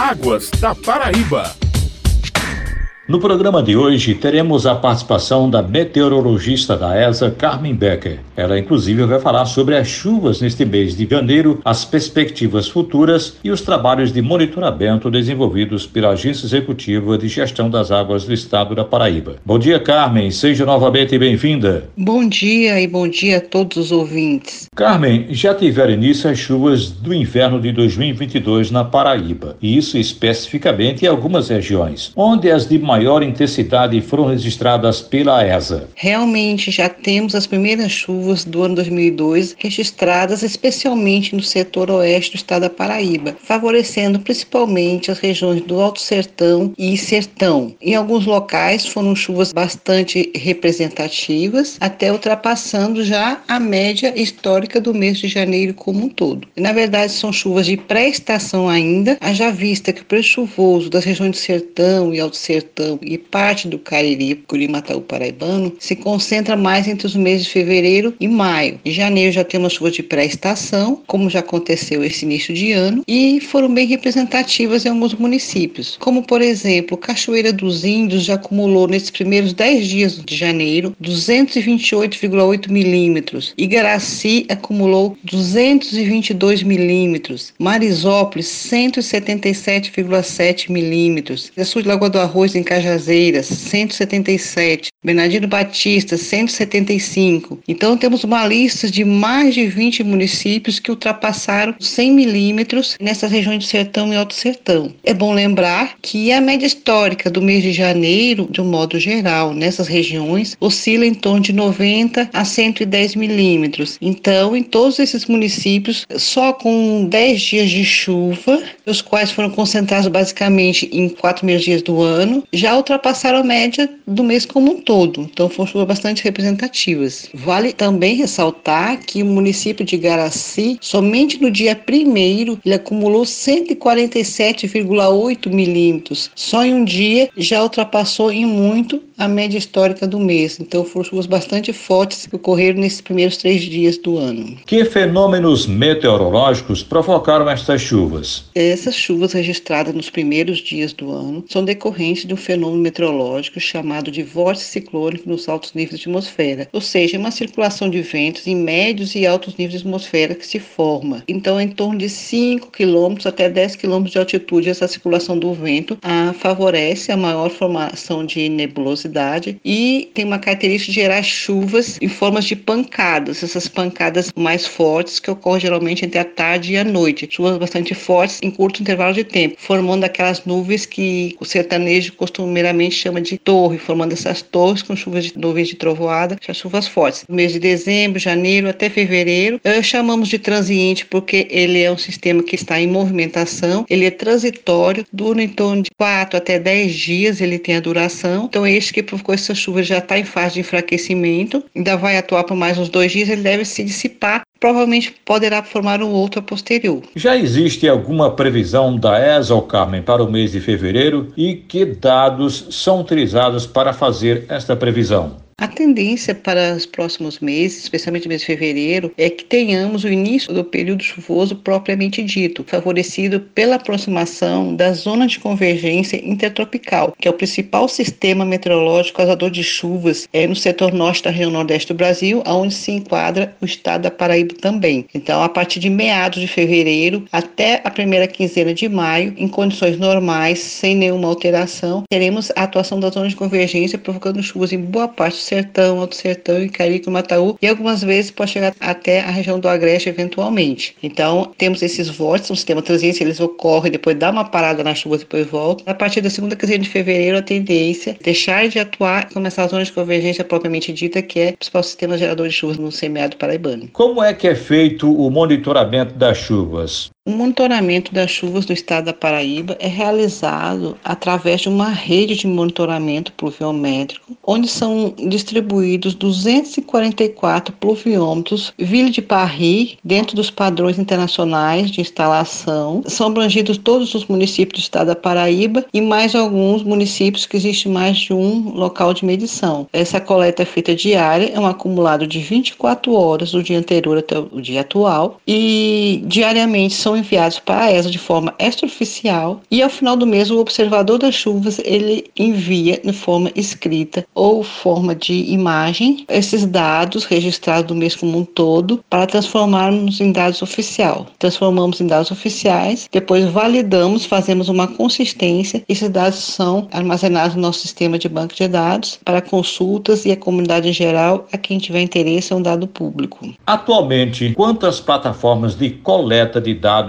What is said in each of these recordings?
Águas da Paraíba. No programa de hoje, teremos a participação da meteorologista da ESA, Carmen Becker. Ela, inclusive, vai falar sobre as chuvas neste mês de janeiro, as perspectivas futuras e os trabalhos de monitoramento desenvolvidos pela Agência Executiva de Gestão das Águas do Estado da Paraíba. Bom dia, Carmen. Seja novamente bem-vinda. Bom dia e bom dia a todos os ouvintes. Carmen, já tiveram início as chuvas do inverno de 2022 na Paraíba, e isso especificamente em algumas regiões, onde as de maior maior intensidade foram registradas pela ESA. Realmente já temos as primeiras chuvas do ano 2002 registradas especialmente no setor oeste do estado da Paraíba, favorecendo principalmente as regiões do Alto Sertão e Sertão. Em alguns locais foram chuvas bastante representativas, até ultrapassando já a média histórica do mês de janeiro como um todo. Na verdade, são chuvas de pré-estação ainda, haja vista que o preço chuvoso das regiões do Sertão e Alto Sertão e parte do Cariri, Curimataú paraibano, se concentra mais entre os meses de fevereiro e maio. Em janeiro já temos chuvas de pré-estação, como já aconteceu esse início de ano, e foram bem representativas em alguns municípios, como por exemplo, Cachoeira dos Índios já acumulou nesses primeiros 10 dias de janeiro 228,8 milímetros, Igaraci acumulou 222 milímetros, Marisópolis 177,7 milímetros, Sul de Lagoa do Arroz em Cajazeiras, 177. Bernardino Batista, 175. Então temos uma lista de mais de 20 municípios que ultrapassaram 100 milímetros nessas regiões do Sertão e Alto Sertão. É bom lembrar que a média histórica do mês de janeiro, de um modo geral, nessas regiões, oscila em torno de 90 a 110 milímetros. Então, em todos esses municípios, só com 10 dias de chuva, os quais foram concentrados basicamente em quatro meses dias do ano, já ultrapassaram a média do mês como um todo, então foram bastante representativas. Vale também ressaltar que o município de Garaci, somente no dia 1 ele acumulou 147,8 milímetros. Só em um dia já ultrapassou em muito a média histórica do mês. Então foram chuvas bastante fortes que ocorreram nesses primeiros três dias do ano. Que fenômenos meteorológicos provocaram estas chuvas? Essas chuvas registradas nos primeiros dias do ano são decorrentes de um fenômeno meteorológico chamado de vórtice ciclônico nos altos níveis de atmosfera, ou seja, uma circulação de ventos em médios e altos níveis de atmosfera que se forma. Então, em torno de 5 km até 10 km de altitude, essa circulação do vento a, favorece a maior formação de nebulosidade e tem uma característica de gerar chuvas em formas de pancadas, essas pancadas mais fortes que ocorrem geralmente entre a tarde e a noite, chuvas bastante fortes em curto intervalo de tempo, formando aquelas nuvens que o sertanejo costumeiramente chama de torre, formando essas torres com chuvas de nuvens de trovoada, chuvas fortes. No mês de dezembro, janeiro até fevereiro, eh, chamamos de transiente porque ele é um sistema que está em movimentação, ele é transitório, dura em torno de 4 até 10 dias, ele tem a duração. Então, este que que provocou essa chuva já está em fase de enfraquecimento, ainda vai atuar por mais uns dois dias, ele deve se dissipar provavelmente poderá formar um outro a posterior. Já existe alguma previsão da ESA, Carmen, para o mês de fevereiro e que dados são utilizados para fazer esta previsão? A tendência para os próximos meses, especialmente no mês de fevereiro, é que tenhamos o início do período chuvoso propriamente dito, favorecido pela aproximação da zona de convergência intertropical, que é o principal sistema meteorológico causador de chuvas é no setor norte da região nordeste do Brasil, onde se enquadra o estado da Paraíba também. Então, a partir de meados de fevereiro até a primeira quinzena de maio, em condições normais, sem nenhuma alteração, teremos a atuação da zona de convergência provocando chuvas em boa parte Sertão, Alto Sertão, Icarico, Mataú e algumas vezes pode chegar até a região do Agreste eventualmente. Então, temos esses vórtices, um sistema transiente, eles ocorrem, depois dá uma parada na chuva, depois volta. A partir da segunda quinzena de fevereiro, a tendência é deixar de atuar e começar a zona de convergência propriamente dita, que é o principal sistema gerador de chuvas no semiárido paraibano. Como é que é feito o monitoramento das chuvas? O monitoramento das chuvas do estado da Paraíba é realizado através de uma rede de monitoramento pluviométrico, onde são distribuídos 244 pluviômetros Ville de Paris, dentro dos padrões internacionais de instalação. São abrangidos todos os municípios do estado da Paraíba e mais alguns municípios que existe mais de um local de medição. Essa coleta é feita diária, é um acumulado de 24 horas do dia anterior até o dia atual e diariamente são enviados para a ESA de forma extraoficial e ao final do mês o observador das chuvas ele envia de forma escrita ou forma de imagem esses dados registrados do mês como um todo para transformarmos em dados oficial. Transformamos em dados oficiais, depois validamos, fazemos uma consistência. Esses dados são armazenados no nosso sistema de banco de dados para consultas e a comunidade em geral, a quem tiver interesse, é um dado público. Atualmente, quantas plataformas de coleta de dados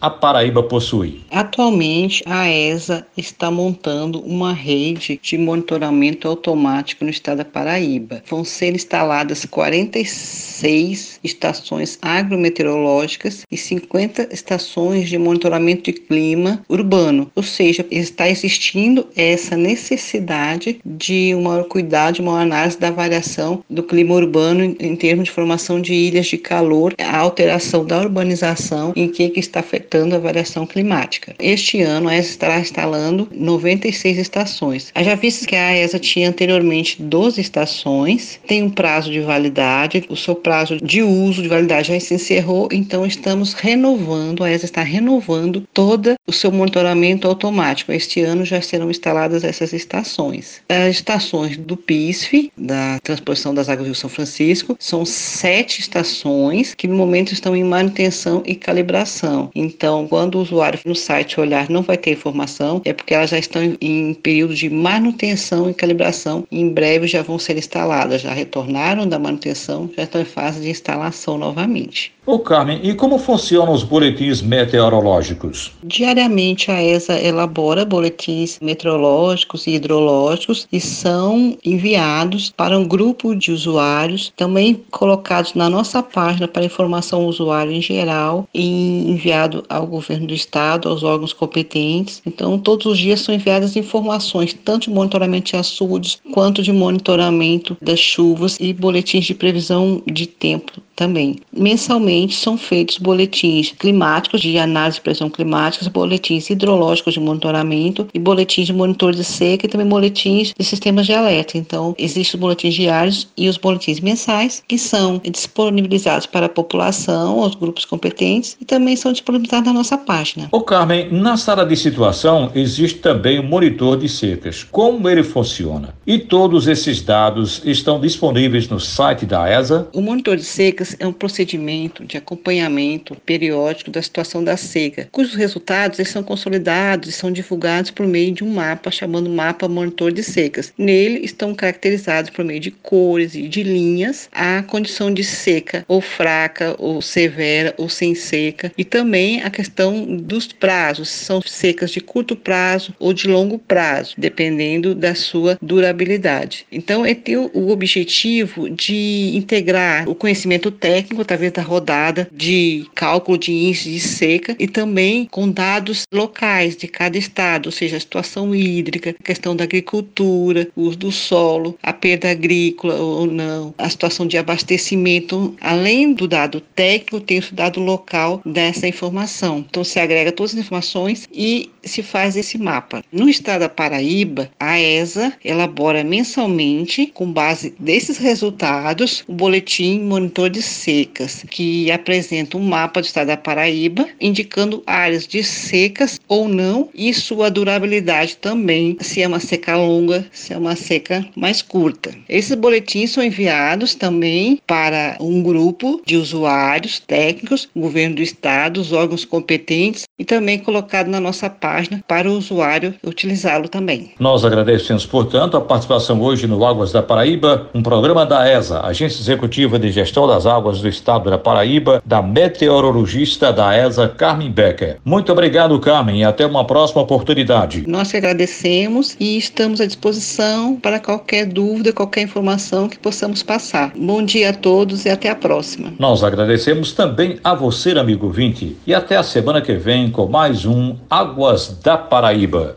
a Paraíba possui? Atualmente, a ESA está montando uma rede de monitoramento automático no estado da Paraíba. Vão ser instaladas 46 estações agrometeorológicas e 50 estações de monitoramento de clima urbano, ou seja, está existindo essa necessidade de um maior cuidado, de uma análise da variação do clima urbano em termos de formação de ilhas de calor, a alteração da urbanização, em que, que está afetando a variação climática. Este ano, a ESA estará instalando 96 estações. Já visto que a ESA tinha anteriormente 12 estações, tem um prazo de validade, o seu prazo de uso de validade já se encerrou, então estamos renovando, a ESA está renovando todo o seu monitoramento automático. Este ano já serão instaladas essas estações. As estações do PISF, da Transposição das Águas do São Francisco, são sete estações que no momento estão em manutenção e calibração. Então, quando o usuário no site olhar não vai ter informação, é porque elas já estão em período de manutenção e calibração. Em breve já vão ser instaladas, já retornaram da manutenção, já estão em fase de instalação novamente. Ô Carmen, e como funcionam os boletins meteorológicos? Diariamente a ESA elabora boletins meteorológicos e hidrológicos e são enviados para um grupo de usuários, também colocados na nossa página para informação ao usuário em geral e enviado ao governo do estado, aos órgãos competentes. Então, todos os dias são enviadas informações, tanto de monitoramento de açudes quanto de monitoramento das chuvas e boletins de previsão de tempo também. Mensalmente são feitos boletins climáticos de análise de pressão climática, boletins hidrológicos de monitoramento e boletins de monitor de seca e também boletins de sistemas de alerta. Então, existem os boletins diários e os boletins mensais que são disponibilizados para a população, aos grupos competentes e também são disponibilizados na nossa página. Ô Carmen, na sala de situação existe também o monitor de secas. Como ele funciona? E todos esses dados estão disponíveis no site da ESA? O monitor de secas é um procedimento de acompanhamento periódico da situação da seca, cujos resultados eles são consolidados e são divulgados por meio de um mapa chamado Mapa Monitor de Secas. Nele estão caracterizados por meio de cores e de linhas a condição de seca, ou fraca, ou severa, ou sem seca, e também a questão dos prazos, são secas de curto prazo ou de longo prazo, dependendo da sua durabilidade. Então, é ter o objetivo de integrar o conhecimento técnico através da rodada de cálculo de índice de seca e também com dados locais de cada estado, ou seja, a situação hídrica, questão da agricultura, uso do solo, a perda agrícola ou não, a situação de abastecimento. Além do dado técnico, tem o dado local dessa informação. Então se agrega todas as informações e se faz esse mapa. No estado da Paraíba, a ESA elabora mensalmente, com base desses resultados, o boletim monitor de secas, que apresenta um mapa do estado da Paraíba, indicando áreas de secas ou não e sua durabilidade também, se é uma seca longa, se é uma seca mais curta. Esses boletins são enviados também para um grupo de usuários técnicos, governo do estado, os órgãos competentes e também colocado na nossa página para o usuário utilizá-lo também. Nós agradecemos, portanto, a participação hoje no Águas da Paraíba, um programa da ESA, Agência Executiva de Gestão das Águas do Estado da Paraíba, da meteorologista da ESA, Carmen Becker. Muito obrigado, Carmen, e até uma próxima oportunidade. Nós agradecemos e estamos à disposição para qualquer dúvida, qualquer informação que possamos passar. Bom dia a todos e até a próxima. Nós agradecemos também a você, amigo vinte, e até a semana que vem com mais um Águas da Paraíba.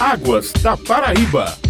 Águas da Paraíba.